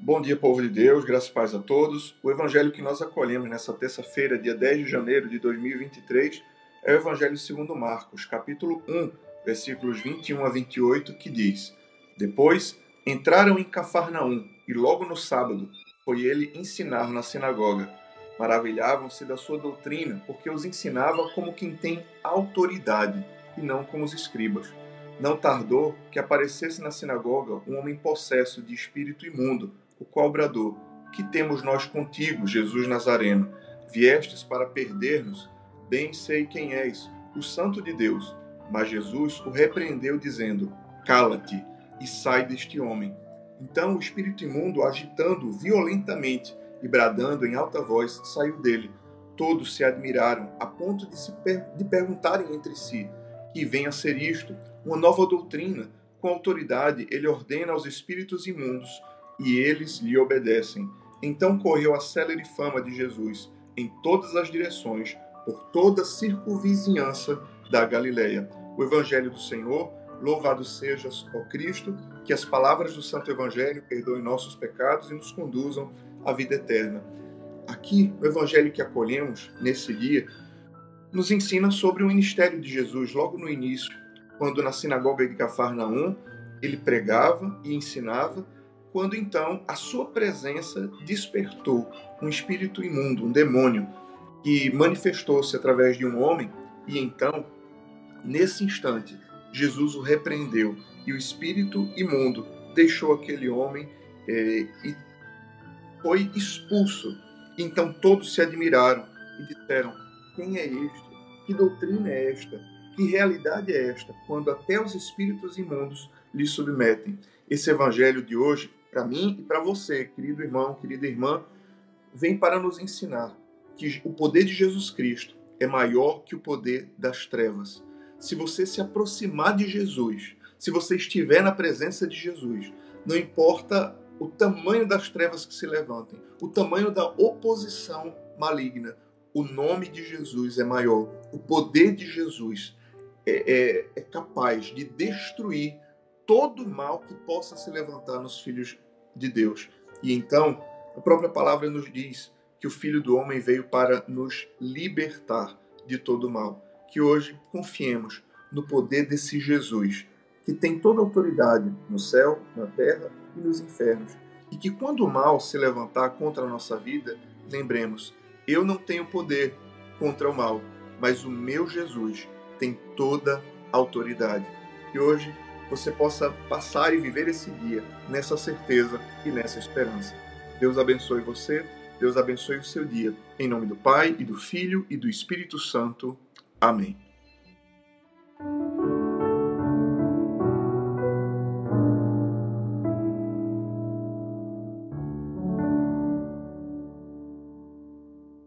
Bom dia, povo de Deus, graças e paz a todos. O evangelho que nós acolhemos nessa terça-feira, dia 10 de janeiro de 2023, é o evangelho segundo Marcos, capítulo 1, versículos 21 a 28, que diz: Depois entraram em Cafarnaum, e logo no sábado foi ele ensinar na sinagoga. Maravilhavam-se da sua doutrina, porque os ensinava como quem tem autoridade, e não como os escribas. Não tardou que aparecesse na sinagoga um homem possesso de espírito imundo, o qual bradou: Que temos nós contigo, Jesus Nazareno? Viestes para perder-nos? Bem sei quem és, o Santo de Deus. Mas Jesus o repreendeu, dizendo: Cala-te e sai deste homem. Então o espírito imundo, agitando violentamente e bradando em alta voz, saiu dele. Todos se admiraram, a ponto de, se per de perguntarem entre si: Que vem a ser isto? Uma nova doutrina. Com autoridade, ele ordena aos espíritos imundos e eles lhe obedecem. Então correu a célere fama de Jesus em todas as direções, por toda a circunvizinhança da Galileia. O Evangelho do Senhor, louvado sejas, ó Cristo, que as palavras do Santo Evangelho perdoem nossos pecados e nos conduzam à vida eterna. Aqui, o Evangelho que acolhemos nesse dia, nos ensina sobre o ministério de Jesus logo no início, quando na sinagoga de Cafarnaum ele pregava e ensinava quando então a sua presença despertou um espírito imundo, um demônio, que manifestou-se através de um homem, e então, nesse instante, Jesus o repreendeu e o espírito imundo deixou aquele homem é, e foi expulso. Então todos se admiraram e disseram: Quem é este? Que doutrina é esta? Que realidade é esta? Quando até os espíritos imundos lhe submetem. Esse evangelho de hoje para mim e para você, querido irmão, querida irmã, vem para nos ensinar que o poder de Jesus Cristo é maior que o poder das trevas. Se você se aproximar de Jesus, se você estiver na presença de Jesus, não importa o tamanho das trevas que se levantem, o tamanho da oposição maligna, o nome de Jesus é maior. O poder de Jesus é, é, é capaz de destruir todo mal que possa se levantar nos filhos de Deus. E então, a própria palavra nos diz que o Filho do Homem veio para nos libertar de todo mal. Que hoje confiemos no poder desse Jesus, que tem toda a autoridade no céu, na terra e nos infernos. E que quando o mal se levantar contra a nossa vida, lembremos: eu não tenho poder contra o mal, mas o meu Jesus tem toda a autoridade. E hoje você possa passar e viver esse dia nessa certeza e nessa esperança. Deus abençoe você, Deus abençoe o seu dia. Em nome do Pai, e do Filho e do Espírito Santo. Amém.